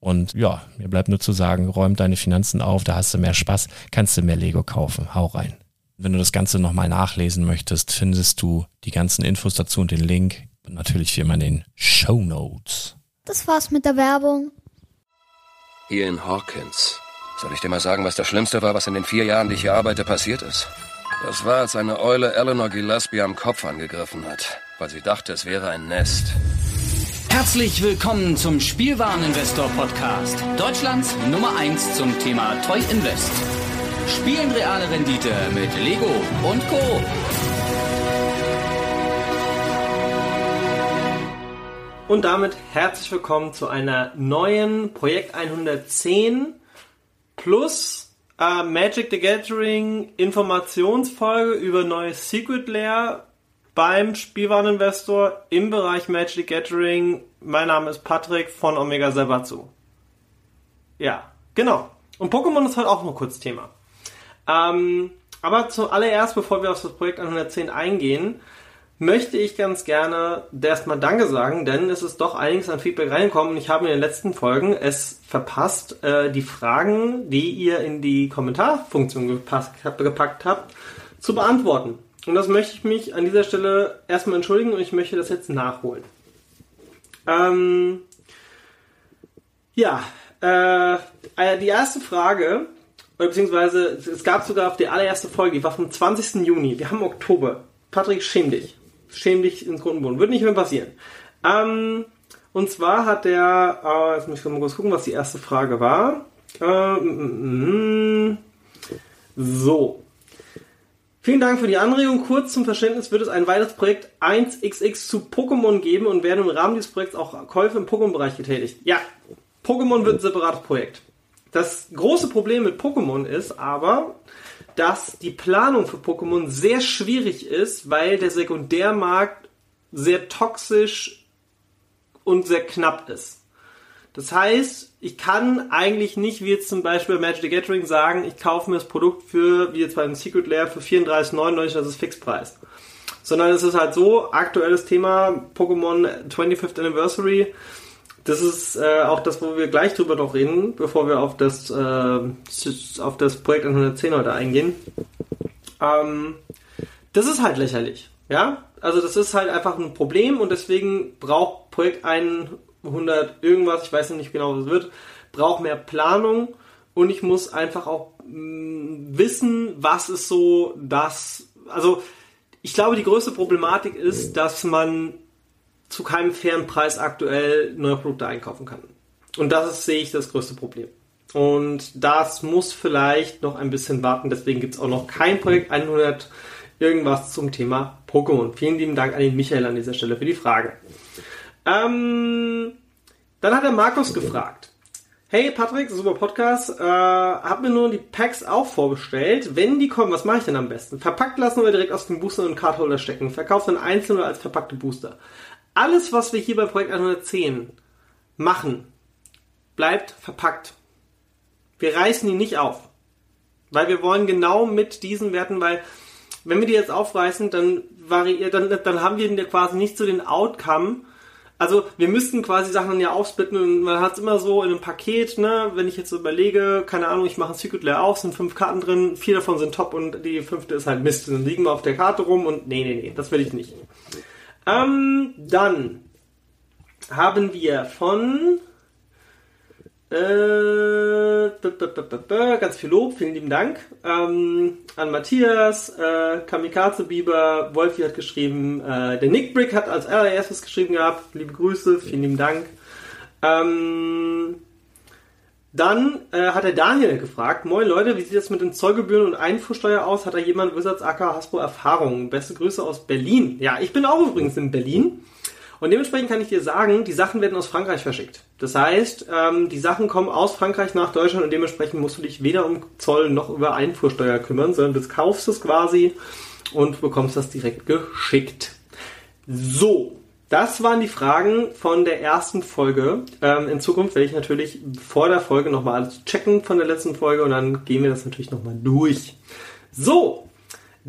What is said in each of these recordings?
Und ja, mir bleibt nur zu sagen, räum deine Finanzen auf, da hast du mehr Spaß, kannst du mehr Lego kaufen. Hau rein. Wenn du das Ganze nochmal nachlesen möchtest, findest du die ganzen Infos dazu und den Link. Und natürlich wie immer in den Show Notes. Das war's mit der Werbung. Hier in Hawkins. Soll ich dir mal sagen, was das Schlimmste war, was in den vier Jahren, die ich hier arbeite, passiert ist? Das war, als eine Eule Eleanor Gillespie am Kopf angegriffen hat, weil sie dachte, es wäre ein Nest. Herzlich willkommen zum Spielwareninvestor Podcast. Deutschlands Nummer 1 zum Thema Toy Invest. Spielen reale Rendite mit Lego und Co. Und damit herzlich willkommen zu einer neuen Projekt 110 plus äh, Magic the Gathering Informationsfolge über neues Secret Lair beim Spielwareninvestor im Bereich Magic Gathering. Mein Name ist Patrick von Omega Sabatsu. Ja, genau. Und Pokémon ist heute auch noch kurz Thema. Ähm, aber zuallererst, bevor wir auf das Projekt 110 eingehen, möchte ich ganz gerne erstmal Danke sagen, denn es ist doch einiges an Feedback reingekommen und ich habe in den letzten Folgen es verpasst, äh, die Fragen, die ihr in die Kommentarfunktion gepackt habt, zu beantworten. Und das möchte ich mich an dieser Stelle erstmal entschuldigen und ich möchte das jetzt nachholen. Ähm, ja, äh, äh, die erste Frage, beziehungsweise es gab sogar auf die allererste Folge, die war vom 20. Juni. Wir haben Oktober. Patrick, schäm dich. Schäm dich ins Grundboden. Wird nicht mehr passieren. Ähm, und zwar hat der, äh, jetzt muss ich mal kurz gucken, was die erste Frage war. Äh, mm, mm, so. Vielen Dank für die Anregung. Kurz zum Verständnis wird es ein weiteres Projekt 1xx zu Pokémon geben und werden im Rahmen dieses Projekts auch Käufe im Pokémon-Bereich getätigt. Ja, Pokémon wird ein separates Projekt. Das große Problem mit Pokémon ist aber, dass die Planung für Pokémon sehr schwierig ist, weil der Sekundärmarkt sehr toxisch und sehr knapp ist. Das heißt, ich kann eigentlich nicht, wie jetzt zum Beispiel bei Magic the Gathering, sagen, ich kaufe mir das Produkt für, wie jetzt beim Secret Lair, für 34,99, das ist Fixpreis. Sondern es ist halt so, aktuelles Thema Pokémon 25th Anniversary, das ist äh, auch das, wo wir gleich drüber noch reden, bevor wir auf das, äh, auf das Projekt 110 heute eingehen. Ähm, das ist halt lächerlich. Ja, also das ist halt einfach ein Problem und deswegen braucht Projekt 100 irgendwas, ich weiß nicht genau, was es wird, braucht mehr Planung und ich muss einfach auch mm, wissen, was ist so das, also ich glaube, die größte Problematik ist, dass man zu keinem fairen Preis aktuell neue Produkte einkaufen kann. Und das ist, sehe ich, das größte Problem. Und das muss vielleicht noch ein bisschen warten. Deswegen gibt es auch noch kein Projekt 100 irgendwas zum Thema Pokémon. Vielen lieben Dank an den Michael an dieser Stelle für die Frage. Ähm, dann hat der Markus gefragt. Hey Patrick, super Podcast. Äh, hab mir nur die Packs auch vorbestellt. Wenn die kommen, was mache ich denn am besten? Verpackt lassen oder direkt aus dem Booster und Cardholder stecken? Verkauft dann einzeln oder als verpackte Booster? alles, was wir hier bei Projekt 110 machen, bleibt verpackt. Wir reißen die nicht auf. Weil wir wollen genau mit diesen Werten, weil wenn wir die jetzt aufreißen, dann variiert, dann, dann haben wir quasi nicht so den Outcome. Also wir müssten quasi Sachen ja aufsplitten und man hat es immer so in einem Paket, ne, wenn ich jetzt so überlege, keine Ahnung, ich mache ein Secret Layer auf, sind fünf Karten drin, vier davon sind top und die fünfte ist halt Mist. Dann liegen wir auf der Karte rum und nee, nee, nee, das will ich nicht. Ähm, dann haben wir von äh, ganz viel Lob, vielen lieben Dank ähm, an Matthias, äh, Kamikaze Bieber, Wolfi hat geschrieben, äh, der Nick Brick hat als allererstes geschrieben gehabt, liebe Grüße, vielen lieben Dank. Ähm, dann äh, hat der Daniel gefragt, moin Leute, wie sieht das mit den Zollgebühren und Einfuhrsteuer aus? Hat da jemand Wizards AK Hasbro Erfahrungen? Beste Grüße aus Berlin. Ja, ich bin auch übrigens in Berlin. Und dementsprechend kann ich dir sagen, die Sachen werden aus Frankreich verschickt. Das heißt, ähm, die Sachen kommen aus Frankreich nach Deutschland und dementsprechend musst du dich weder um Zoll noch über Einfuhrsteuer kümmern, sondern du kaufst es quasi und bekommst das direkt geschickt. So, das waren die Fragen von der ersten Folge. Ähm, in Zukunft werde ich natürlich vor der Folge nochmal alles checken von der letzten Folge und dann gehen wir das natürlich nochmal durch. So,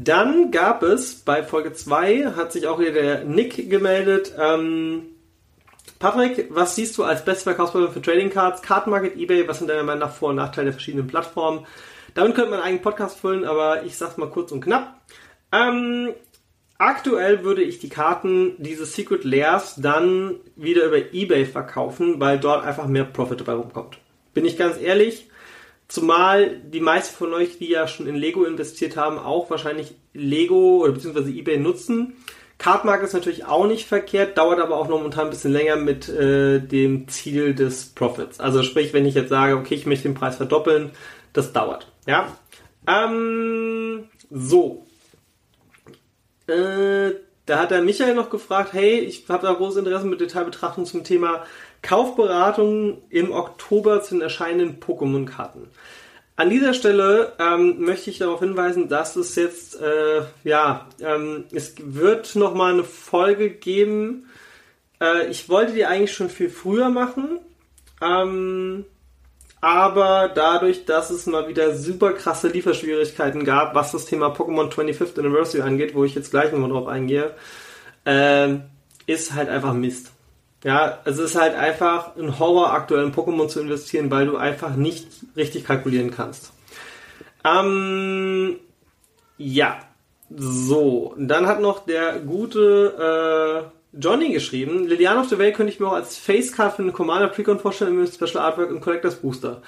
dann gab es bei Folge 2, hat sich auch hier der Nick gemeldet. Ähm, Patrick, was siehst du als Bestverkaufsplattform für Trading Cards, Kartenmarket, Ebay? Was sind deiner Meinung nach Vor- und Nachteile der verschiedenen Plattformen? Damit könnte man einen eigenen Podcast füllen, aber ich sag's mal kurz und knapp. Ähm, Aktuell würde ich die Karten dieses Secret Lairs dann wieder über eBay verkaufen, weil dort einfach mehr Profit dabei rumkommt. Bin ich ganz ehrlich, zumal die meisten von euch, die ja schon in Lego investiert haben, auch wahrscheinlich Lego oder beziehungsweise eBay nutzen. Cardmark ist natürlich auch nicht verkehrt, dauert aber auch noch momentan ein bisschen länger mit äh, dem Ziel des Profits. Also sprich, wenn ich jetzt sage, okay, ich möchte den Preis verdoppeln, das dauert. Ja. Ähm, so, äh, da hat der Michael noch gefragt, hey, ich habe da großes Interesse mit Detailbetrachtung zum Thema Kaufberatung im Oktober zu den erscheinenden Pokémon-Karten. An dieser Stelle ähm, möchte ich darauf hinweisen, dass es jetzt, äh, ja, ähm, es wird nochmal eine Folge geben. Äh, ich wollte die eigentlich schon viel früher machen. Ähm, aber dadurch, dass es mal wieder super krasse Lieferschwierigkeiten gab, was das Thema Pokémon 25th Anniversary angeht, wo ich jetzt gleich nochmal drauf eingehe, äh, ist halt einfach Mist. Ja, es ist halt einfach ein Horror, aktuell in Pokémon zu investieren, weil du einfach nicht richtig kalkulieren kannst. Ähm, ja, so. Dann hat noch der gute äh, Johnny geschrieben, Lilian of the Veil könnte ich mir auch als Facecard für einen Commander Precon vorstellen mit Special Artwork und Collectors Booster.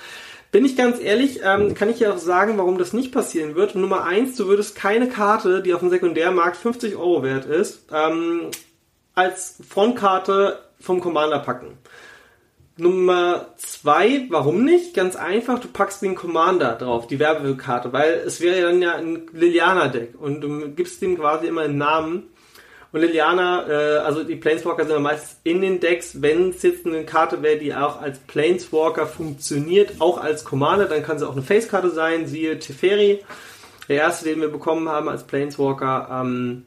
Bin ich ganz ehrlich, ähm, kann ich ja auch sagen, warum das nicht passieren wird. Nummer eins, du würdest keine Karte, die auf dem Sekundärmarkt 50 Euro wert ist, ähm, als Frontkarte vom Commander packen. Nummer zwei, warum nicht? Ganz einfach, du packst den Commander drauf, die Werbekarte, weil es wäre ja dann ja ein Liliana-Deck und du gibst dem quasi immer einen Namen Und Liliana, äh, also die Planeswalker sind ja meistens in den Decks. Wenn es jetzt eine Karte wäre, die auch als Planeswalker funktioniert, auch als Commander, dann kann sie auch eine Face-Karte sein, siehe Teferi. Der erste, den wir bekommen haben als Planeswalker. Ähm,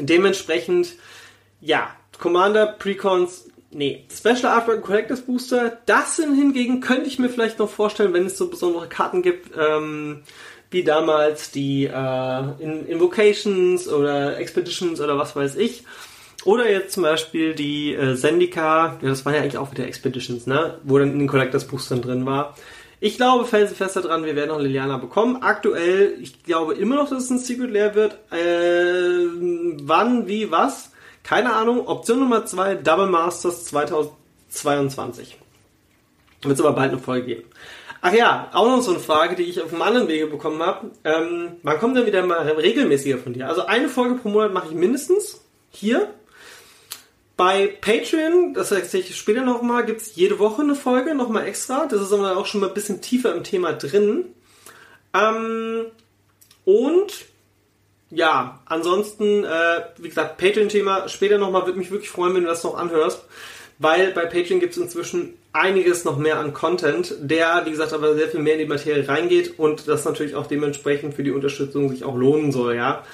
dementsprechend, ja, Commander, Precons, nee. Special Artwork und Collectors Booster, das sind hingegen, könnte ich mir vielleicht noch vorstellen, wenn es so besondere Karten gibt, ähm, wie damals die äh, in Invocations oder Expeditions oder was weiß ich. Oder jetzt zum Beispiel die äh, Zendika, ja, das waren ja eigentlich auch wieder Expeditions, ne? Wo dann in den Collectors Boostern drin war. Ich glaube felsenfest daran, wir werden noch Liliana bekommen. Aktuell, ich glaube immer noch, dass es ein Secret Lair wird. Äh, wann, wie, was? Keine Ahnung. Option Nummer 2, Double Masters 2022. Wird es aber bald eine Folge geben. Ach ja, auch noch so eine Frage, die ich auf einem anderen Wege bekommen habe. Ähm, wann kommt denn wieder mal regelmäßiger von dir? Also eine Folge pro Monat mache ich mindestens hier. Bei Patreon, das erzähle ich später nochmal, gibt es jede Woche eine Folge, nochmal extra. Das ist aber auch schon mal ein bisschen tiefer im Thema drin. Ähm, und ja, ansonsten, äh, wie gesagt, Patreon-Thema später nochmal, würde mich wirklich freuen, wenn du das noch anhörst weil bei Patreon gibt es inzwischen einiges noch mehr an Content, der, wie gesagt, aber sehr viel mehr in die Materie reingeht und das natürlich auch dementsprechend für die Unterstützung sich auch lohnen soll, ja.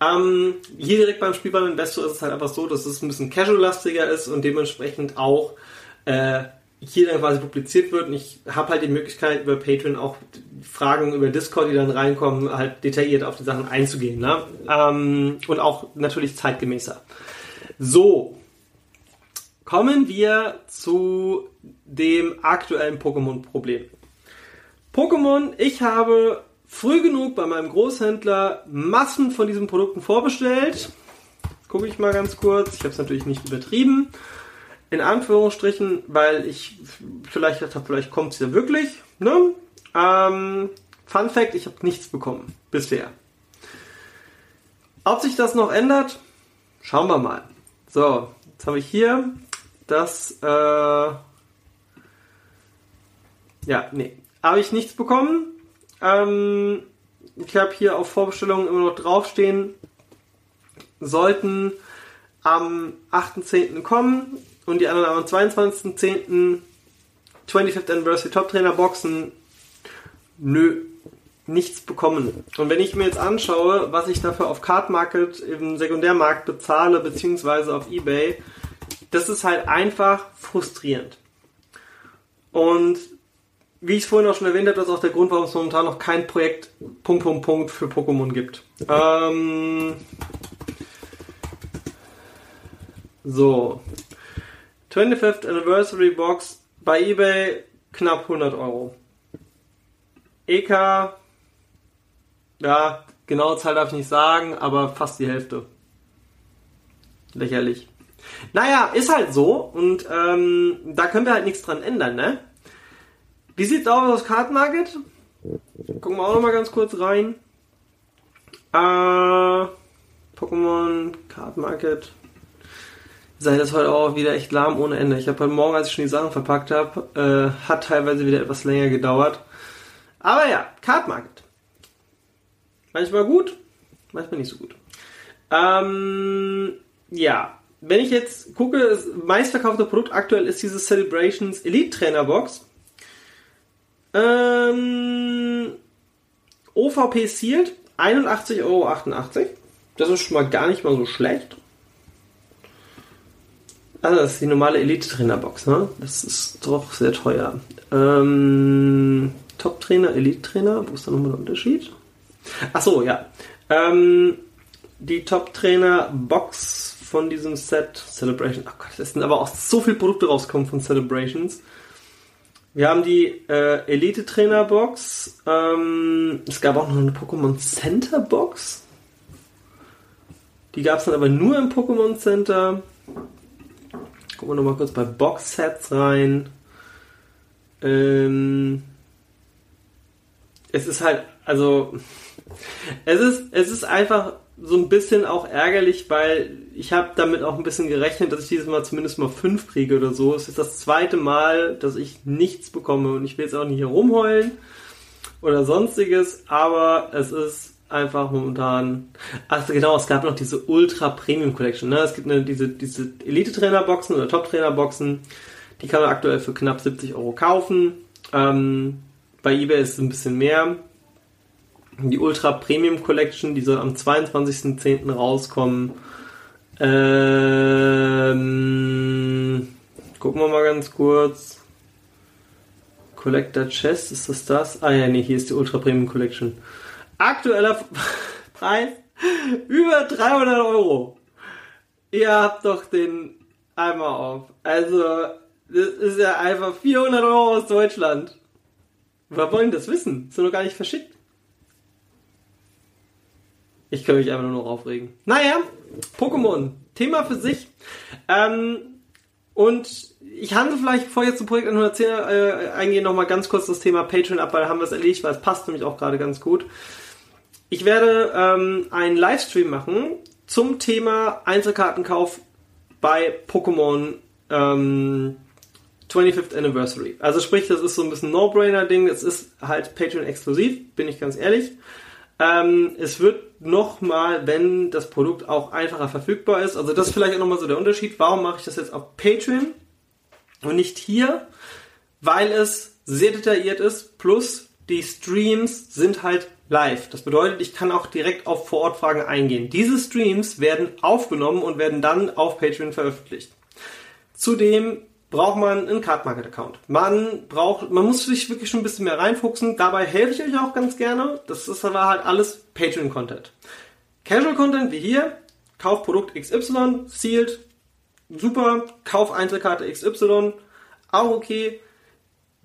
Ähm, hier direkt beim Spielball Investor ist es halt einfach so, dass es ein bisschen casual-lastiger ist und dementsprechend auch äh, hier dann quasi publiziert wird und ich habe halt die Möglichkeit über Patreon auch Fragen über Discord, die dann reinkommen, halt detailliert auf die Sachen einzugehen, ne? Ähm, und auch natürlich zeitgemäßer. So, Kommen wir zu dem aktuellen Pokémon-Problem. Pokémon, ich habe früh genug bei meinem Großhändler Massen von diesen Produkten vorbestellt. Gucke ich mal ganz kurz. Ich habe es natürlich nicht übertrieben. In Anführungsstrichen, weil ich vielleicht dachte, vielleicht kommt es ja wirklich. Ne? Ähm, Fun Fact, ich habe nichts bekommen. Bisher. Ob sich das noch ändert? Schauen wir mal. So, jetzt habe ich hier das, äh, ja, nee, habe ich nichts bekommen. Ähm, ich habe hier auf Vorbestellungen immer noch draufstehen, sollten am 8.10. kommen und die anderen am 22.10. 25th Anniversary Top Trainer Boxen. Nö, nichts bekommen. Und wenn ich mir jetzt anschaue, was ich dafür auf Card Market im Sekundärmarkt bezahle, beziehungsweise auf Ebay, das ist halt einfach frustrierend. Und wie ich es vorhin auch schon erwähnt habe, das ist auch der Grund, warum es momentan noch kein Projekt Punkt, Punkt, Punkt für Pokémon gibt. Ähm, so. 25th Anniversary Box bei eBay knapp 100 Euro. EK, ja, genaue Zahl darf ich nicht sagen, aber fast die Hälfte. Lächerlich. Naja, ist halt so und ähm, da können wir halt nichts dran ändern, ne? Wie sieht's aus aus Card Market? Gucken wir auch noch mal ganz kurz rein. Äh, Pokémon Card Market. Sei das heute auch wieder echt lahm ohne Ende. Ich habe heute Morgen, als ich schon die Sachen verpackt habe, äh, hat teilweise wieder etwas länger gedauert. Aber ja, Card Market. Manchmal gut, manchmal nicht so gut. Ähm, ja, wenn ich jetzt gucke, das meistverkaufte Produkt aktuell ist diese Celebrations Elite Trainer Box. Ähm, OVP Sealed, 81,88 Euro. Das ist schon mal gar nicht mal so schlecht. Also das ist die normale Elite Trainer Box, ne? Das ist doch sehr teuer. Ähm, Top Trainer, Elite Trainer, wo ist da nochmal der Unterschied? Achso, ja. Ähm, die Top Trainer Box von diesem Set. Celebration. Oh Gott, es sind aber auch so viele Produkte rauskommen von Celebrations. Wir haben die äh, Elite Trainer Box. Ähm, es gab auch noch eine Pokémon Center Box. Die gab es dann aber nur im Pokémon Center. Gucken wir nochmal kurz bei Box Sets rein. Ähm, es ist halt, also, es ist, es ist einfach so ein bisschen auch ärgerlich, weil ich habe damit auch ein bisschen gerechnet, dass ich dieses Mal zumindest mal fünf kriege oder so. Es ist das zweite Mal, dass ich nichts bekomme und ich will jetzt auch nicht hier rumheulen oder sonstiges, aber es ist einfach momentan. Ach genau, es gab noch diese Ultra Premium Collection. Ne? Es gibt eine, diese, diese Elite-Trainer-Boxen oder Top-Trainer-Boxen. Die kann man aktuell für knapp 70 Euro kaufen. Ähm, bei eBay ist es ein bisschen mehr. Die Ultra Premium Collection, die soll am 22.10. rauskommen. Ähm, gucken wir mal ganz kurz. Collector Chest, ist das das? Ah ja, nee, hier ist die Ultra Premium Collection. Aktueller Preis über 300 Euro. Ihr habt doch den Eimer auf. Also, das ist ja einfach 400 Euro aus Deutschland. Wer wollen das wissen? Ist doch gar nicht verschickt. Ich kann mich einfach nur noch aufregen. Naja, Pokémon. Thema für sich. Ähm, und ich handle vielleicht, bevor ich jetzt zum Projekt 110 äh, eingehe, nochmal ganz kurz das Thema Patreon ab, weil da haben wir es erledigt, weil es passt nämlich auch gerade ganz gut. Ich werde ähm, einen Livestream machen zum Thema Einzelkartenkauf bei Pokémon ähm, 25th Anniversary. Also sprich, das ist so ein bisschen No-Brainer-Ding. Es ist halt Patreon-exklusiv, bin ich ganz ehrlich. Ähm, es wird nochmal, wenn das Produkt auch einfacher verfügbar ist, also das ist vielleicht auch nochmal so der Unterschied. Warum mache ich das jetzt auf Patreon und nicht hier? Weil es sehr detailliert ist, plus die Streams sind halt live. Das bedeutet, ich kann auch direkt auf Vorortfragen eingehen. Diese Streams werden aufgenommen und werden dann auf Patreon veröffentlicht. Zudem braucht man einen Card Market Account. Man braucht, man muss sich wirklich schon ein bisschen mehr reinfuchsen. Dabei helfe ich euch auch ganz gerne. Das ist aber halt alles Patreon Content. Casual Content wie hier, Kauf Produkt XY, sealed, super, Kauf Einzelkarte XY, auch okay.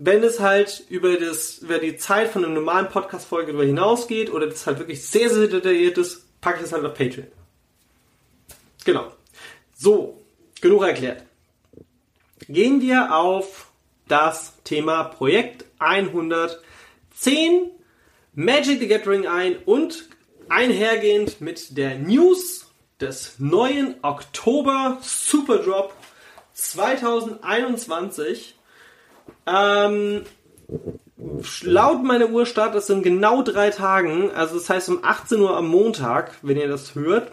Wenn es halt über, das, über die Zeit von einer normalen Podcast-Folge darüber hinausgeht oder das halt wirklich sehr, sehr detailliert ist, packe ich das halt auf Patreon. Genau. So, genug erklärt. Gehen wir auf das Thema Projekt 110 Magic the Gathering ein und einhergehend mit der News des neuen Oktober Super Drop 2021 ähm, laut meiner Uhr startet es in genau drei Tagen. Also das heißt um 18 Uhr am Montag, wenn ihr das hört.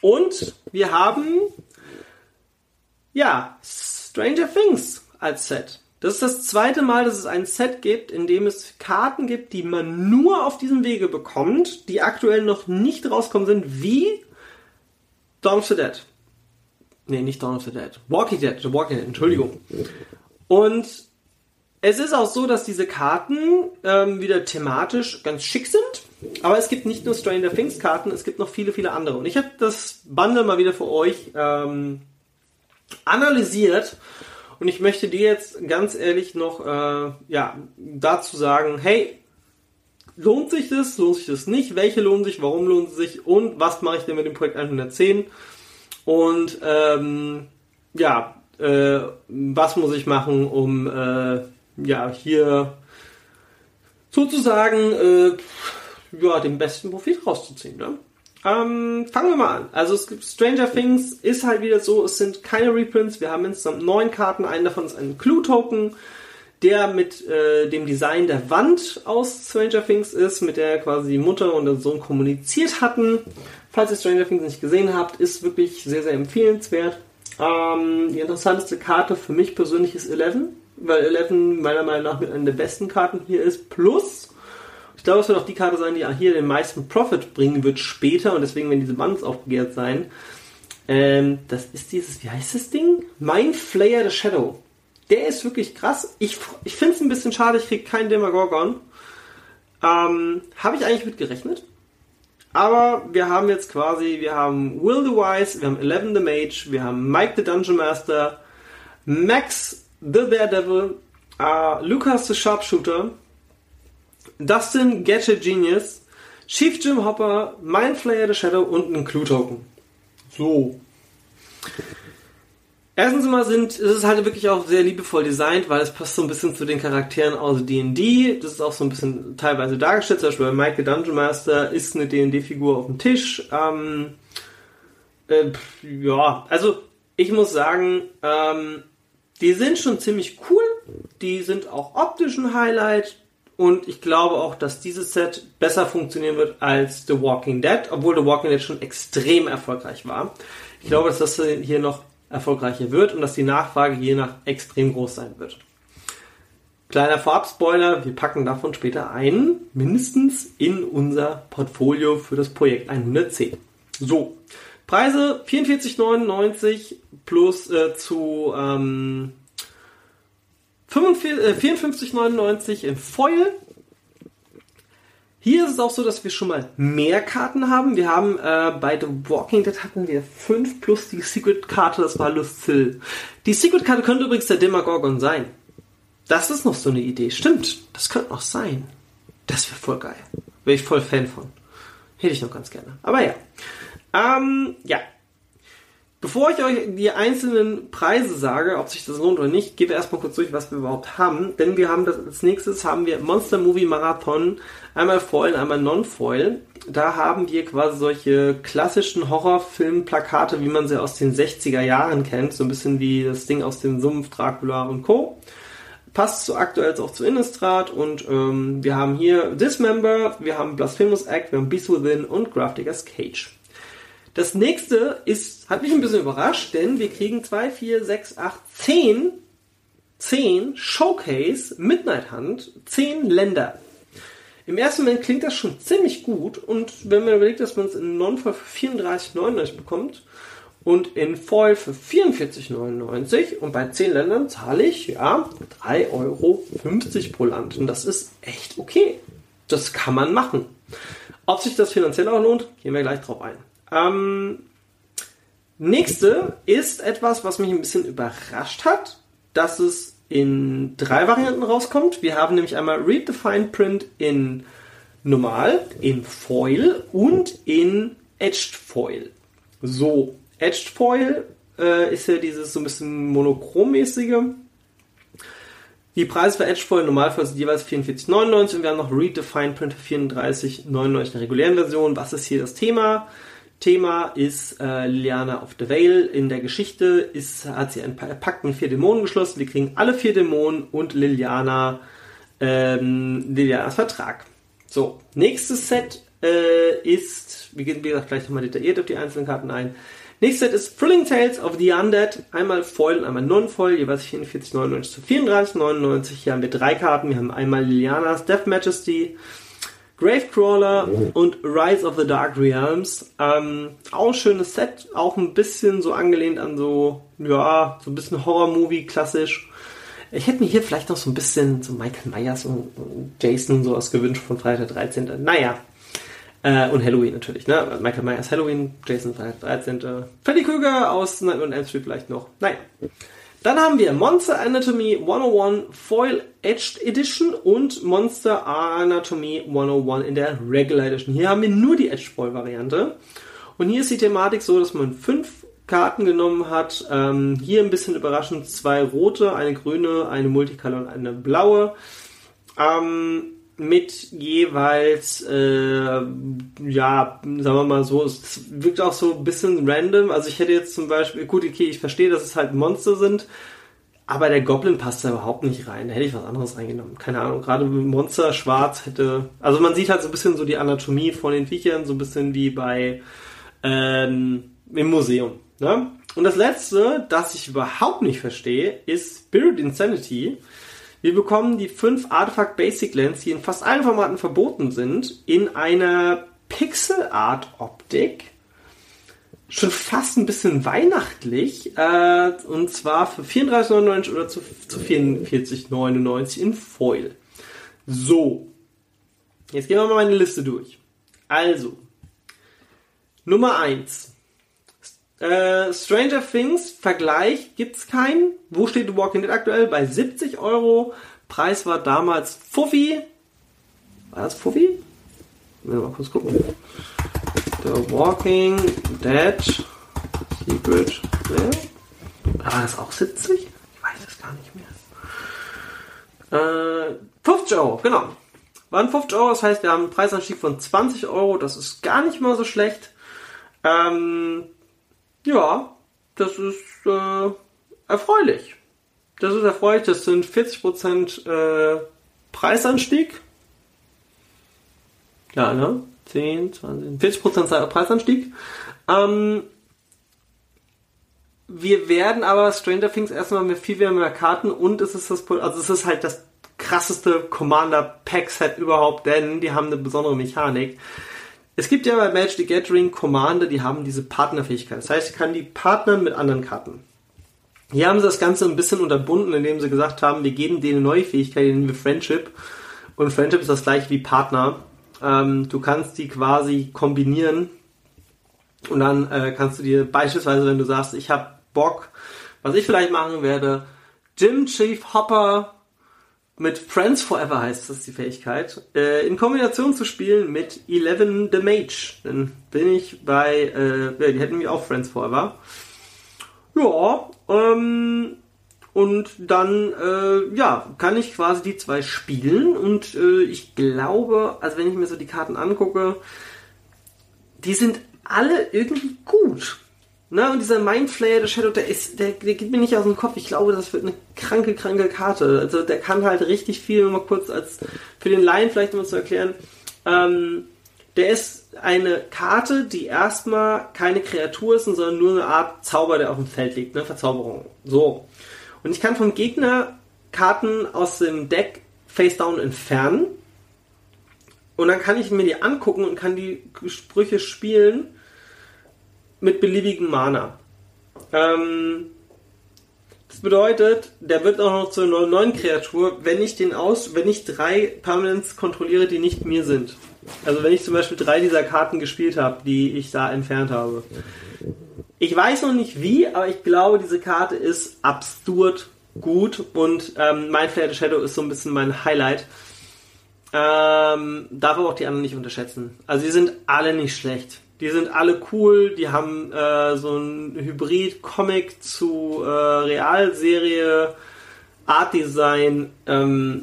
Und wir haben ja Stranger Things als Set. Das ist das zweite Mal, dass es ein Set gibt, in dem es Karten gibt, die man nur auf diesem Wege bekommt, die aktuell noch nicht rauskommen sind, wie Dawn of the Dead. Nee, nicht Dawn of the Dead. Walking Dead, The Walking Dead, Entschuldigung. Und es ist auch so, dass diese Karten ähm, wieder thematisch ganz schick sind. Aber es gibt nicht nur Stranger Things Karten, es gibt noch viele, viele andere. Und ich habe das Bundle mal wieder für euch ähm, analysiert. Und ich möchte dir jetzt ganz ehrlich noch äh, ja, dazu sagen, hey, lohnt sich das, lohnt sich das nicht, welche lohnen sich, warum lohnen sie sich und was mache ich denn mit dem Projekt 110? Und ähm, ja, äh, was muss ich machen, um äh, ja hier sozusagen äh, ja, den besten Profit rauszuziehen. Ne? Ähm, fangen wir mal an. Also es gibt Stranger Things ist halt wieder so, es sind keine Reprints, wir haben insgesamt neun Karten, einen davon ist ein Clue-Token, der mit äh, dem Design der Wand aus Stranger Things ist, mit der quasi die Mutter und der Sohn kommuniziert hatten. Falls ihr Stranger Things nicht gesehen habt, ist wirklich sehr, sehr empfehlenswert. Ähm, die interessanteste Karte für mich persönlich ist Eleven, weil Eleven meiner Meinung nach mit einer der besten Karten hier ist. Plus, ich glaube, es wird auch die Karte sein, die hier den meisten Profit bringen wird später und deswegen werden diese Bands auch begehrt sein. Ähm, das ist dieses, wie heißt das Ding? Mind Flayer the Shadow. Der ist wirklich krass. Ich, ich finde es ein bisschen schade, ich kriege keinen Demagorgon. Ähm, Habe ich eigentlich mit gerechnet. Aber wir haben jetzt quasi, wir haben Will the Wise, wir haben Eleven the Mage, wir haben Mike the Dungeon Master, Max the Daredevil, uh, Lucas the Sharpshooter, Dustin Gadget Genius, Chief Jim Hopper, Mindflayer the Shadow und ein Clue Token. So. Erstens mal sind, es halt wirklich auch sehr liebevoll designt, weil es passt so ein bisschen zu den Charakteren aus D&D. Das ist auch so ein bisschen teilweise dargestellt. Zum Beispiel bei Mike the Dungeon Master ist eine D&D-Figur auf dem Tisch. Ähm, äh, ja, also ich muss sagen, ähm, die sind schon ziemlich cool. Die sind auch optisch ein Highlight. Und ich glaube auch, dass dieses Set besser funktionieren wird als The Walking Dead, obwohl The Walking Dead schon extrem erfolgreich war. Ich glaube, dass das hier noch erfolgreicher wird und dass die Nachfrage je nach extrem groß sein wird. Kleiner Vorab-Spoiler, wir packen davon später einen, mindestens in unser Portfolio für das Projekt 110. So, Preise 44,99 plus äh, zu ähm, 54,99 äh, in Foil. Hier ist es auch so, dass wir schon mal mehr Karten haben. Wir haben äh, bei The Walking Dead hatten wir 5 plus die Secret-Karte, das war Lucille. Die Secret-Karte könnte übrigens der Demagorgon sein. Das ist noch so eine Idee. Stimmt, das könnte noch sein. Das wäre voll geil. Wäre ich voll Fan von. Hätte ich noch ganz gerne. Aber ja. Ähm, ja, Bevor ich euch die einzelnen Preise sage, ob sich das lohnt oder nicht, gebe erstmal kurz durch, was wir überhaupt haben. Denn wir haben das, als nächstes haben wir Monster Movie Marathon, einmal Foil, einmal Non-Foil. Da haben wir quasi solche klassischen Horrorfilmplakate, wie man sie aus den 60er Jahren kennt. So ein bisschen wie das Ding aus dem Sumpf, Dracula und Co. Passt so aktuell auch zu Innistrad und ähm, wir haben hier Dismember, wir haben Blasphemous Act, wir haben Beast Within und Grafdigger's Cage. Das nächste ist, hat mich ein bisschen überrascht, denn wir kriegen 2, 4, 6, 8, 10, 10 Showcase Midnight Hunt, 10 Länder. Im ersten Moment klingt das schon ziemlich gut und wenn man überlegt, dass man es in Non-Foil für 34,99 bekommt und in Foil für 44,99 und bei 10 Ländern zahle ich, ja, 3,50 Euro pro Land und das ist echt okay. Das kann man machen. Ob sich das finanziell auch lohnt, gehen wir gleich drauf ein. Ähm, nächste ist etwas, was mich ein bisschen überrascht hat, dass es in drei Varianten rauskommt. Wir haben nämlich einmal Read the Fine Print in Normal, in Foil und in Etched Foil. So, Etched Foil äh, ist ja dieses so ein bisschen monochrommäßige. Die Preise für Edge Foil Normalfall sind jeweils 44,99 und wir haben noch Read the Print 34,99 in der regulären Version. Was ist hier das Thema? Thema ist äh, Liliana of the Vale. In der Geschichte ist, hat sie einen Pakt mit vier Dämonen geschlossen. Wir kriegen alle vier Dämonen und Liliana, ähm, Lilianas Vertrag. So, nächstes Set äh, ist, wir gehen wie gesagt gleich nochmal detailliert auf die einzelnen Karten ein. Nächstes Set ist Thrilling Tales of the Undead. Einmal Foil und einmal Non-Foil, jeweils 44,99 zu 34,99. Hier haben wir drei Karten. Wir haben einmal Lilianas Death Majesty, Gravecrawler und Rise of the Dark Realms. Ähm, auch ein schönes Set, auch ein bisschen so angelehnt an so, ja, so ein bisschen Horror-Movie, klassisch. Ich hätte mir hier vielleicht noch so ein bisschen so Michael Myers und, Jason und sowas gewünscht von Freitag der 13. Naja. Äh, und Halloween natürlich, ne? Michael Myers Halloween, Jason Freitag der 13. Freddy Krüger aus Nightmare on Elm Street vielleicht noch. Naja. Dann haben wir Monster Anatomy 101 Foil Edged Edition und Monster Anatomy 101 in der Regular Edition. Hier haben wir nur die Edged Foil Variante. Und hier ist die Thematik so, dass man fünf Karten genommen hat. Ähm, hier ein bisschen überraschend zwei rote, eine grüne, eine Multicolor und eine blaue. Ähm, mit jeweils, äh, ja, sagen wir mal so, es wirkt auch so ein bisschen random. Also ich hätte jetzt zum Beispiel, gut, okay, ich verstehe, dass es halt Monster sind, aber der Goblin passt da überhaupt nicht rein. Da hätte ich was anderes reingenommen. Keine Ahnung, gerade Monster schwarz hätte, also man sieht halt so ein bisschen so die Anatomie von den Viechern, so ein bisschen wie bei, ähm, im Museum, ne? Und das letzte, das ich überhaupt nicht verstehe, ist Spirit Insanity. Wir bekommen die fünf Artifact Basic Lens, die in fast allen Formaten verboten sind, in einer Pixel Art Optik. Schon fast ein bisschen weihnachtlich. Äh, und zwar für 34,99 oder zu, zu 44,99 in Foil. So. Jetzt gehen wir mal meine Liste durch. Also. Nummer 1. Äh, Stranger Things Vergleich gibt's keinen. Wo steht The Walking Dead aktuell? Bei 70 Euro. Preis war damals Fuffi. War das Fuffi? Mal kurz gucken. The Walking Dead Secret. War das auch 70? Ich weiß es gar nicht mehr. Äh, 50 Euro, genau. Waren 50 Euro, das heißt, wir haben einen Preisanstieg von 20 Euro. Das ist gar nicht mal so schlecht. Ähm, ja, das ist äh, erfreulich. Das ist erfreulich. Das sind 40% äh, Preisanstieg. Ja, ne? 10, 20, 40% Preisanstieg. Ähm, wir werden aber Stranger Things erstmal mit viel mehr Karten und es ist das, also es ist halt das krasseste Commander Pack Set überhaupt, denn die haben eine besondere Mechanik. Es gibt ja bei Magic the Gathering Commander, die haben diese Partnerfähigkeit. Das heißt, ich kann die partnern mit anderen Karten. Hier haben sie das Ganze ein bisschen unterbunden, indem sie gesagt haben, wir geben denen eine neue Fähigkeit, die nennen wir Friendship. Und Friendship ist das gleiche wie Partner. Ähm, du kannst die quasi kombinieren und dann äh, kannst du dir beispielsweise, wenn du sagst, ich habe Bock, was ich vielleicht machen werde, Jim Chief Hopper mit Friends Forever heißt das die Fähigkeit, äh, in Kombination zu spielen mit Eleven the Mage. Dann bin ich bei, äh, die hätten nämlich auch Friends Forever. Ja, ähm, und dann, äh, ja, kann ich quasi die zwei spielen und äh, ich glaube, also wenn ich mir so die Karten angucke, die sind alle irgendwie gut. Na, und dieser Mindflayer, der Shadow, der ist, der, der geht mir nicht aus dem Kopf. Ich glaube, das wird eine kranke, kranke Karte. Also der kann halt richtig viel, mal kurz als für den Laien vielleicht mal zu erklären. Ähm, der ist eine Karte, die erstmal keine Kreatur ist, sondern nur eine Art Zauber, der auf dem Feld liegt, ne? Verzauberung. So. Und ich kann vom Gegner Karten aus dem Deck face down entfernen. Und dann kann ich mir die angucken und kann die Sprüche spielen mit beliebigem Mana. Ähm, das bedeutet, der wird auch noch zu einer neuen Kreatur, wenn ich den aus, wenn ich drei Permanents kontrolliere, die nicht mir sind. Also wenn ich zum Beispiel drei dieser Karten gespielt habe, die ich da entfernt habe. Ich weiß noch nicht wie, aber ich glaube, diese Karte ist absurd gut und ähm, mein Flare Shadow ist so ein bisschen mein Highlight. Ähm, darf aber auch die anderen nicht unterschätzen. Also die sind alle nicht schlecht. Die sind alle cool, die haben äh, so ein Hybrid-Comic zu äh, Realserie, Art-Design, ähm,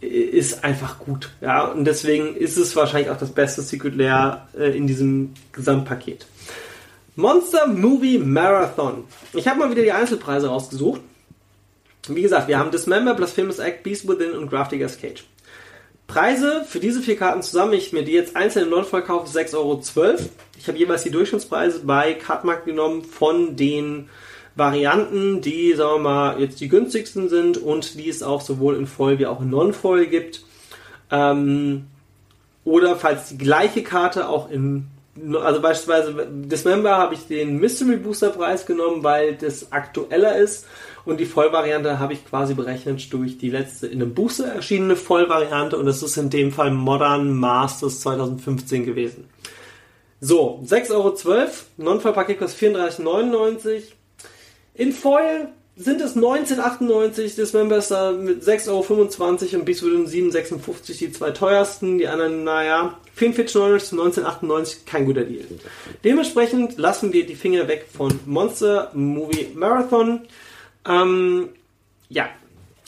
ist einfach gut. Ja, und deswegen ist es wahrscheinlich auch das beste Secret Lair äh, in diesem Gesamtpaket. Monster Movie Marathon. Ich habe mal wieder die Einzelpreise rausgesucht. Wie gesagt, wir haben Dismember, Blasphemous Act, Beast Within und Graftiger's Cage. Preise für diese vier Karten zusammen, ich mir die jetzt einzeln im Non-Fall kaufe, 6,12 Euro. Ich habe jeweils die Durchschnittspreise bei Cardmark genommen von den Varianten, die, sagen wir mal, jetzt die günstigsten sind und die es auch sowohl in Voll wie auch in Non-Voll gibt. Ähm, oder falls die gleiche Karte auch in also beispielsweise Dismember habe ich den Mystery Booster Preis genommen, weil das aktueller ist und die Vollvariante habe ich quasi berechnet durch die letzte in einem Booster erschienene Vollvariante und das ist in dem Fall Modern Masters 2015 gewesen. So, 6,12 Euro, Non-Voll-Paket kostet 34,99. In Foil sind es 1998, Dismember ist da mit 6,25 Euro und Beast Within 7,56 die zwei teuersten. Die anderen, naja, 44,99 zu 1998, kein guter Deal. Dementsprechend lassen wir die Finger weg von Monster Movie Marathon. Ähm, ja.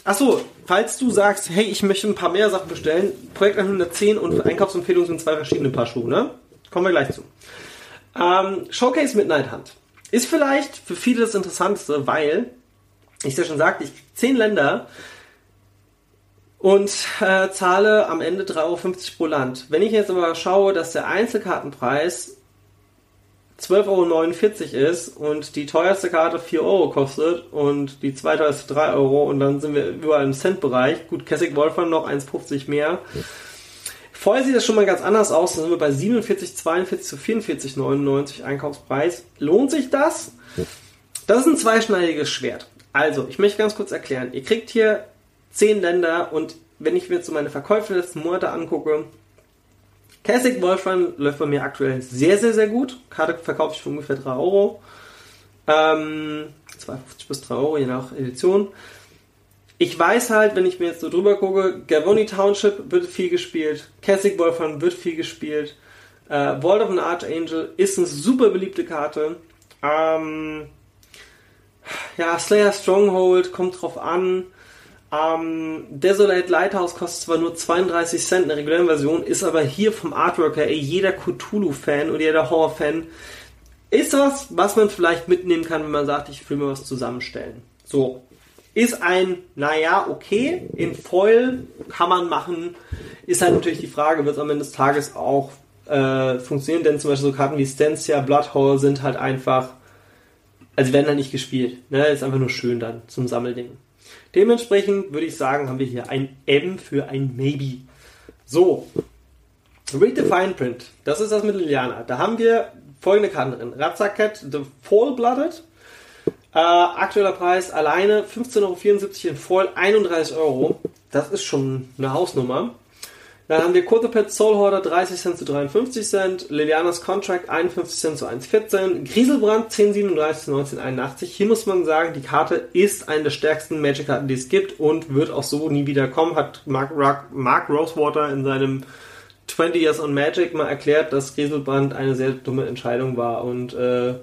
Achso, falls du sagst, hey, ich möchte ein paar mehr Sachen bestellen, Projekt 110 und Einkaufsempfehlungen sind zwei verschiedene Paar Schuhe, ne? Kommen wir gleich zu. Ähm, Showcase Midnight Hunt. Ist vielleicht für viele das Interessanteste, weil, ich ja schon sagte, ich zehn Länder und äh, zahle am Ende 3,50 Euro pro Land. Wenn ich jetzt aber schaue, dass der Einzelkartenpreis 12,49 Euro ist und die teuerste Karte 4 Euro kostet und die zweiteuerste 3 Euro und dann sind wir überall im Cent-Bereich. Gut, Kessig Wolfram noch 1,50 mehr. Vorher sieht das schon mal ganz anders aus. Dann sind wir bei 47, 42 zu 44,99 Einkaufspreis. Lohnt sich das? Das ist ein zweischneidiges Schwert. Also, ich möchte ganz kurz erklären. Ihr kriegt hier 10 Länder und wenn ich mir jetzt so meine Verkäufe letzten Monate angucke, Classic Wolfram läuft bei mir aktuell sehr, sehr, sehr gut. Karte verkaufe ich für ungefähr 3 Euro. Ähm, 2,50 bis 3 Euro, je nach Edition. Ich weiß halt, wenn ich mir jetzt so drüber gucke, Gavoni Township wird viel gespielt, Classic Wolfram wird viel gespielt, äh, Vault of an Archangel ist eine super beliebte Karte. Ähm, ja, Slayer Stronghold kommt drauf an. Ähm, Desolate Lighthouse kostet zwar nur 32 Cent in der regulären Version, ist aber hier vom Artwork her, ey, jeder Cthulhu-Fan oder jeder Horror-Fan ist was, was man vielleicht mitnehmen kann, wenn man sagt, ich will mir was zusammenstellen. So. Ist ein, naja, okay, in Foil kann man machen. Ist halt natürlich die Frage, wird es am Ende des Tages auch äh, funktionieren, denn zum Beispiel so Karten wie Stancia, Bloodhole sind halt einfach, also werden halt nicht gespielt. Ne? Ist einfach nur schön dann zum Sammelding. Dementsprechend würde ich sagen, haben wir hier ein M für ein Maybe. So. Read the Fine Print. Das ist das mit Liliana. Da haben wir folgende Karten drin. Ratzakat, The Fall Blooded. Äh, aktueller Preis alleine 15,74 Euro in Foil, 31 Euro. Das ist schon eine Hausnummer. Dann haben wir Quadruped Soul Hoarder 30 Cent zu 53 Cent, Lilianas Contract 51 Cent zu 1,14, Grieselbrand 1037 zu 1981. Hier muss man sagen, die Karte ist eine der stärksten Magic-Karten, die es gibt und wird auch so nie wieder kommen, hat Mark, Mark Rosewater in seinem 20 Years on Magic mal erklärt, dass Grieselbrand eine sehr dumme Entscheidung war und äh,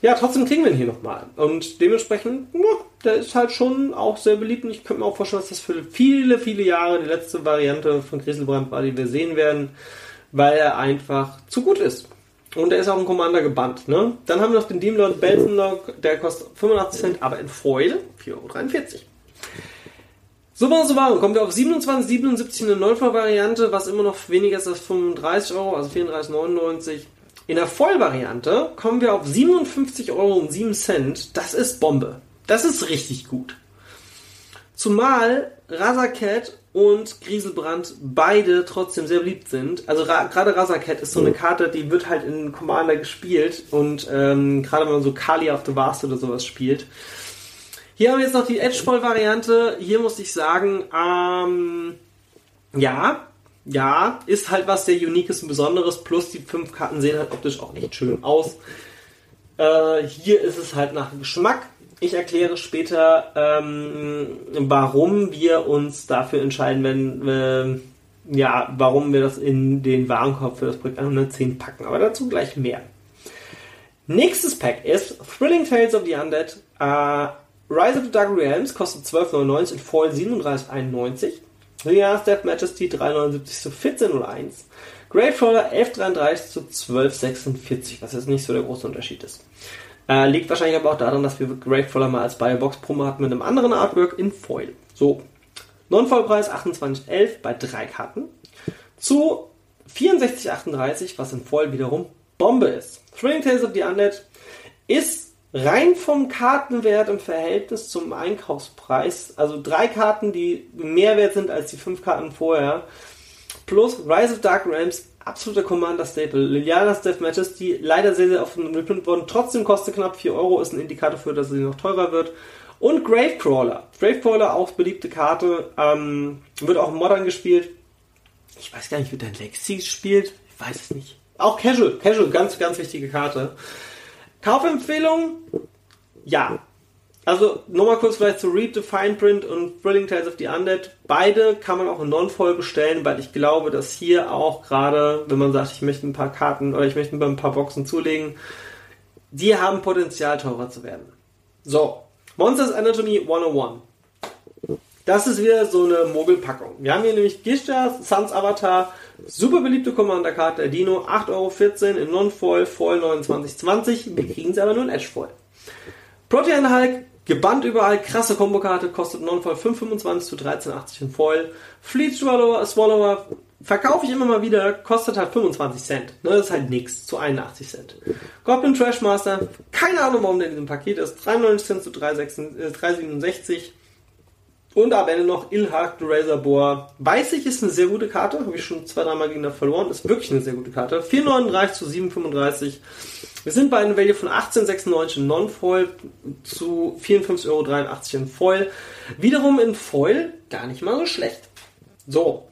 ja, trotzdem kriegen wir ihn hier nochmal. Und dementsprechend, ja, der ist halt schon auch sehr beliebt. Und ich könnte mir auch vorstellen, dass das für viele, viele Jahre die letzte Variante von Grieselbrand war, die wir sehen werden, weil er einfach zu gut ist. Und er ist auch ein Commander gebannt. Ne? Dann haben wir noch den Demon Lord Belsenlock, der kostet 85 Cent, aber in Foil 4,43 Euro. So war so war. Kommen wir auf 27,77 eine Neufall-Variante, was immer noch weniger ist als 35 Euro, also 34,99. In der Vollvariante kommen wir auf 57,07 Euro. Das ist Bombe. Das ist richtig gut. Zumal Razaket und Grieselbrand beide trotzdem sehr beliebt sind. Also ra gerade Razaket ist so eine Karte, die wird halt in Commander gespielt und ähm, gerade wenn man so Kali of the Vast oder sowas spielt. Hier haben wir jetzt noch die Edgefall-Variante. Hier muss ich sagen, ähm, ja, ja, ist halt was sehr Uniques und Besonderes. Plus die fünf Karten sehen halt optisch auch echt schön aus. Äh, hier ist es halt nach Geschmack. Ich erkläre später, ähm, warum wir uns dafür entscheiden, wenn äh, ja, warum wir das in den Warenkorb für das Projekt 110 packen. Aber dazu gleich mehr. Nächstes Pack ist Thrilling Tales of the Undead. Äh, Rise of the Dark Realms kostet 12,99 in Foil 37,91. Rias Death Majesty 3,79 zu 14,01. Gravecrawler 11,33 zu 12,46, was jetzt nicht so der große Unterschied ist. Äh, liegt wahrscheinlich aber auch daran, dass wir Gravecrawler mal als Biobox Promo hatten mit einem anderen Artwork in Foil. So, Non-Vollpreis 28,11 bei drei Karten zu 64,38, was in Foil wiederum Bombe ist. Thrilling Tales of the Undead ist rein vom Kartenwert im Verhältnis zum Einkaufspreis, also drei Karten, die mehr wert sind als die fünf Karten vorher, plus Rise of Dark Realms, absoluter Commander-Staple, Liliana's Death Majesty, leider sehr, sehr oft reprintet worden, trotzdem kostet knapp 4 Euro, ist ein Indikator für, dass sie noch teurer wird. Und Gravecrawler. Gravecrawler, auch beliebte Karte, ähm, wird auch Modern gespielt. Ich weiß gar nicht, wird der Lexi gespielt? Ich weiß es nicht. Auch Casual, Casual, ganz, ganz wichtige Karte. Kaufempfehlung? Ja. Also nochmal kurz vielleicht zu Read the Fine Print und Thrilling Tales of the Undead. Beide kann man auch in Non-Voll bestellen, weil ich glaube, dass hier auch gerade, wenn man sagt, ich möchte ein paar Karten oder ich möchte ein paar Boxen zulegen, die haben Potenzial teurer zu werden. So, Monsters Anatomy 101. Das ist wieder so eine Mogelpackung. Wir haben hier nämlich Gishtas Suns Avatar, super beliebte Commander-Karte, Dino, 8,14 Euro in Non-Foil, Foil 29,20. Wir kriegen sie aber nur in Edge-Foil. Protean Hulk, gebannt überall, krasse Kombokarte, kostet Non-Foil 5,25 zu 13,80 in Foil. Fleet Swallower, Swallower verkaufe ich immer mal wieder, kostet halt 25 Cent. Ne, das ist halt nix, zu 81 Cent. Goblin Trashmaster, keine Ahnung, warum der in diesem Paket ist, 93 Cent zu 3,67. Und am Ende noch Ilhak the Razor Boar. Weiß ich, ist eine sehr gute Karte. Habe ich schon zwei, dreimal gegen das verloren. Ist wirklich eine sehr gute Karte. 4,39 zu 7,35. Wir sind bei einem Value von 18,96 in Non-Foil zu 54,83 Euro in Foil. Wiederum in Foil gar nicht mal so schlecht. So.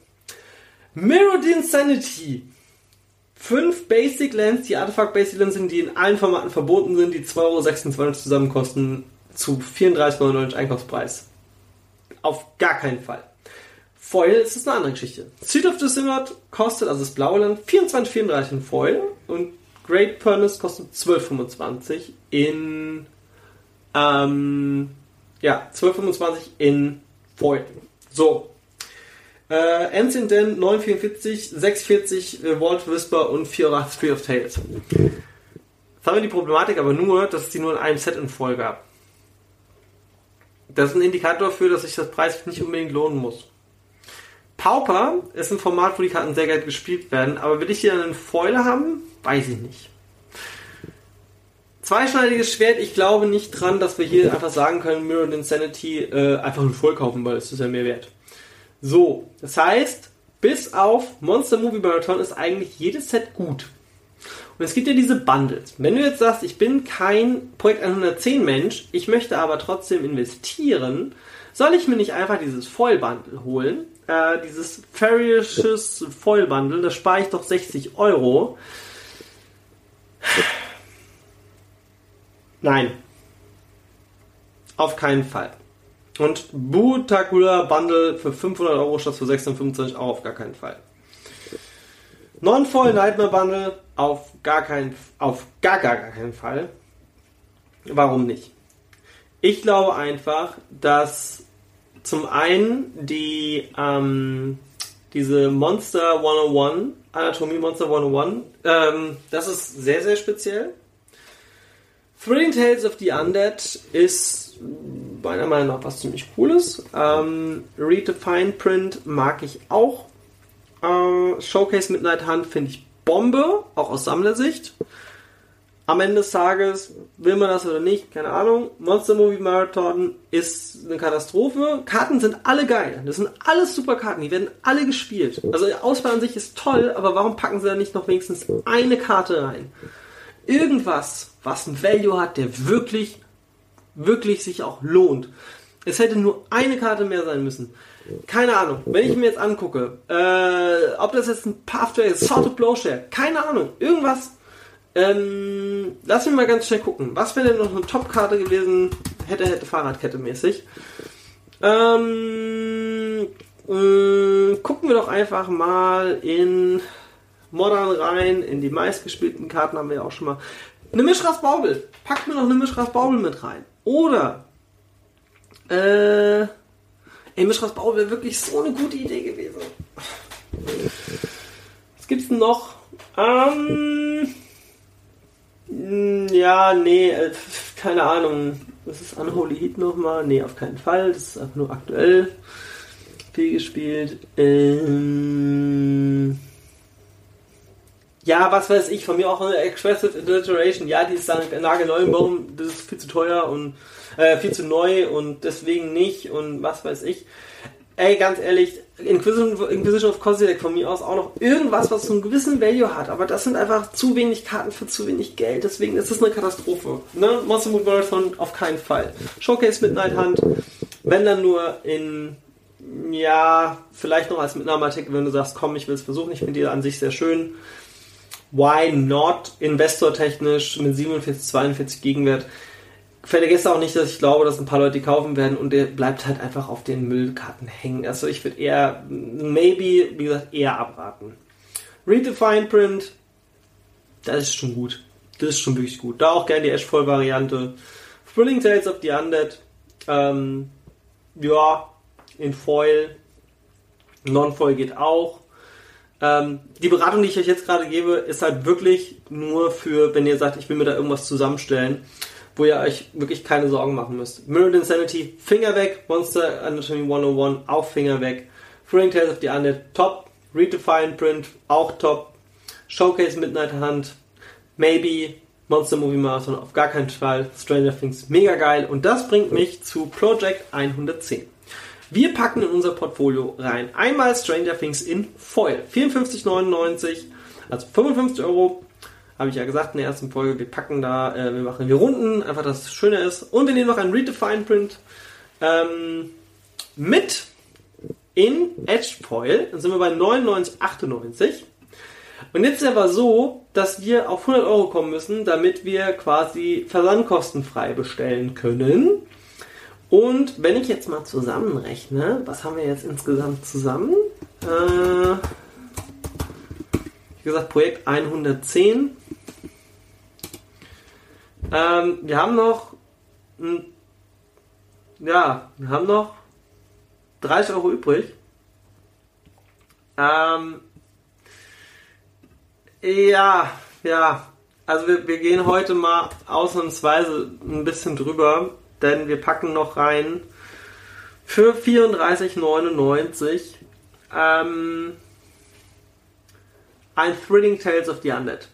Mirrored Insanity. Fünf Basic Lands, die Artifact Basic Lands sind, die in allen Formaten verboten sind, die 2,26 Euro zusammen kosten, zu 34,99 Einkaufspreis. Auf gar keinen Fall. Foil ist es eine andere Geschichte. Seed of the Simrad kostet, also das blaue Land, 24,34 in Foil und Great Furnace kostet 12,25 in ähm, ja, 12,25 in Foil. So. Äh, Ancient Den 944, 640 äh, Vault Whisper und 408 Three of Tales. Jetzt haben wir die Problematik aber nur, dass es die nur in einem Set in Foil gab. Das ist ein Indikator dafür, dass sich das Preis nicht unbedingt lohnen muss. Pauper ist ein Format, wo die Karten sehr geil gespielt werden, aber will ich hier einen Foil haben? Weiß ich nicht. Zweischneidiges Schwert, ich glaube nicht dran, dass wir hier einfach sagen können, Mirror Insanity äh, einfach ein Voll kaufen, weil es ist ja mehr wert. So, das heißt, bis auf Monster Movie Marathon ist eigentlich jedes Set gut. Und es gibt ja diese Bundles. Wenn du jetzt sagst, ich bin kein Projekt 110 Mensch, ich möchte aber trotzdem investieren, soll ich mir nicht einfach dieses Foil Bundle holen? Äh, dieses Ferocious Foil Bundle, da spare ich doch 60 Euro. Nein. Auf keinen Fall. Und Bootacular Bundle für 500 Euro statt für 56 auch auf gar keinen Fall. Non-Foil Nightmare Bundle auf gar keinen, auf gar, gar, gar keinen Fall. Warum nicht? Ich glaube einfach, dass zum einen die, ähm, diese Monster 101, Anatomie Monster 101, ähm, das ist sehr, sehr speziell. Thrilling Tales of the Undead ist meiner Meinung nach was ziemlich cooles. Ähm, Read the Fine Print mag ich auch. Äh, Showcase Midnight Hunt finde ich Bombe, auch aus Sammlersicht. Am Ende des Tages, will man das oder nicht, keine Ahnung. Monster Movie Marathon ist eine Katastrophe. Karten sind alle geil. Das sind alles super Karten. Die werden alle gespielt. Also die Auswahl an sich ist toll, aber warum packen sie da nicht noch wenigstens eine Karte rein? Irgendwas, was ein Value hat, der wirklich, wirklich sich auch lohnt. Es hätte nur eine Karte mehr sein müssen. Keine Ahnung. Wenn ich mir jetzt angucke, äh, ob das jetzt ein Pathway ist, Sort of Blowshare, keine Ahnung. Irgendwas. Ähm, lass mich mal ganz schnell gucken. Was wäre denn noch eine Top-Karte gewesen? Hätte, hätte Fahrradkette mäßig. Ähm, äh, gucken wir doch einfach mal in Modern rein, in die meistgespielten Karten haben wir ja auch schon mal. Eine Mischras Baubel. Packt mir noch eine Mischras Baubel mit rein. Oder, äh, ey, Mischras Baubel wäre wirklich so eine gute Idee gewesen. Was gibt's denn noch? Ähm, ja, nee, äh, keine Ahnung. Was ist Unholy Heat nochmal? Nee, auf keinen Fall. Das ist einfach nur aktuell viel gespielt. Ähm, ja, was weiß ich, von mir auch eine Expressive Alliteration. Ja, die ist dann nagelneu, warum, das ist viel zu teuer und äh, viel zu neu und deswegen nicht und was weiß ich. Ey, ganz ehrlich, Inquisition, Inquisition of Kozilek von mir aus auch noch irgendwas, was so einen gewissen Value hat, aber das sind einfach zu wenig Karten für zu wenig Geld, deswegen ist es eine Katastrophe. Ne? Monster Moon Marathon auf keinen Fall. Showcase Midnight Hunt, wenn dann nur in ja, vielleicht noch als Mitnahmeartikel, wenn du sagst, komm, ich will es versuchen, ich finde die an sich sehr schön why not investortechnisch mit 47, 42 Gegenwert. Vergesst auch nicht, dass ich glaube, dass ein paar Leute kaufen werden und der bleibt halt einfach auf den Müllkarten hängen. Also ich würde eher, maybe, wie gesagt, eher abraten. Read Print, das ist schon gut. Das ist schon wirklich gut. Da auch gerne die Ashfall-Variante. Thrilling Tales of the Undead, ähm, ja, in Foil. Non-Foil geht auch. Ähm, die Beratung, die ich euch jetzt gerade gebe, ist halt wirklich nur für, wenn ihr sagt, ich will mir da irgendwas zusammenstellen, wo ihr euch wirklich keine Sorgen machen müsst. Mirrored Insanity, Finger weg. Monster Anatomy 101, auch Finger weg. Thrilling Tales of the Undead, top. Redefine Print, auch top. Showcase Midnight Hunt, maybe. Monster Movie Marathon, auf gar keinen Fall. Stranger Things, mega geil. Und das bringt mich zu Project 110. Wir packen in unser Portfolio rein einmal Stranger Things in Foil. 54,99, also 55 Euro. Habe ich ja gesagt in der ersten Folge. Wir packen da, äh, wir machen wir Runden, einfach dass es schöner ist. Und wir nehmen noch ein Redefined Print ähm, mit in Edge Foil. Dann sind wir bei 99,98. Und jetzt ist es aber so, dass wir auf 100 Euro kommen müssen, damit wir quasi versandkostenfrei bestellen können. Und wenn ich jetzt mal zusammenrechne, was haben wir jetzt insgesamt zusammen? Äh, wie gesagt, Projekt 110. Ähm, wir haben noch, mh, ja, wir haben noch 30 Euro übrig. Ähm, ja, ja, also wir, wir gehen heute mal ausnahmsweise ein bisschen drüber denn wir packen noch rein für 34,99 ähm, ein Thrilling Tales of the Undead.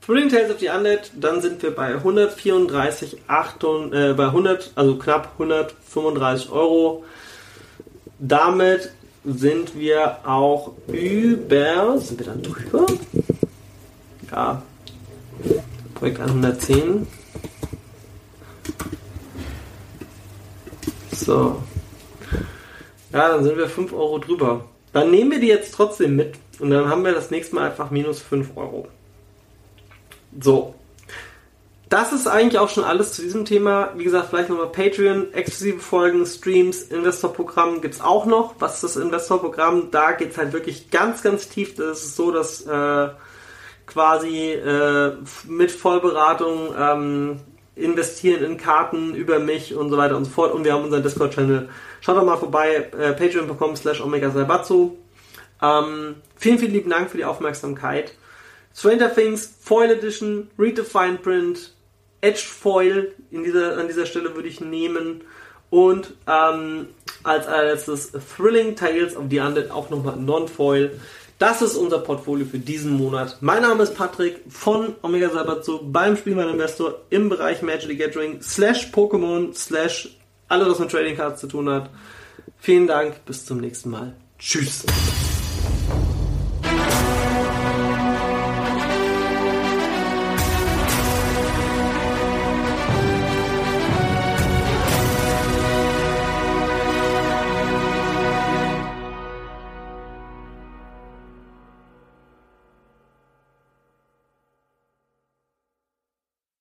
Thrilling Tales of the Undead, dann sind wir bei 134, 8, äh, bei 100, also knapp 135 Euro. Damit sind wir auch über, sind wir dann drüber? Ja, Projekt 110. So. Ja, dann sind wir 5 Euro drüber. Dann nehmen wir die jetzt trotzdem mit und dann haben wir das nächste Mal einfach minus 5 Euro. So. Das ist eigentlich auch schon alles zu diesem Thema. Wie gesagt, vielleicht nochmal Patreon, exklusive Folgen, Streams, Investorprogramm gibt es auch noch. Was ist das Investorprogramm? Da geht es halt wirklich ganz, ganz tief. Das ist so, dass äh, quasi äh, mit Vollberatung ähm, investieren in Karten über mich und so weiter und so fort. Und wir haben unseren Discord-Channel. Schaut doch mal vorbei, äh, patreon.com slash omega ähm, Vielen, vielen lieben Dank für die Aufmerksamkeit. Stranger Things Foil Edition, Redefined Print, Edged Foil in dieser, an dieser Stelle würde ich nehmen. Und ähm, als letztes Thrilling Tales of the Undead auch nochmal Non-Foil. Das ist unser Portfolio für diesen Monat. Mein Name ist Patrick von Omega Sabatsu beim Spielmann Investor im Bereich Magic the Gathering slash Pokémon slash alles was mit Trading Cards zu tun hat. Vielen Dank, bis zum nächsten Mal. Tschüss.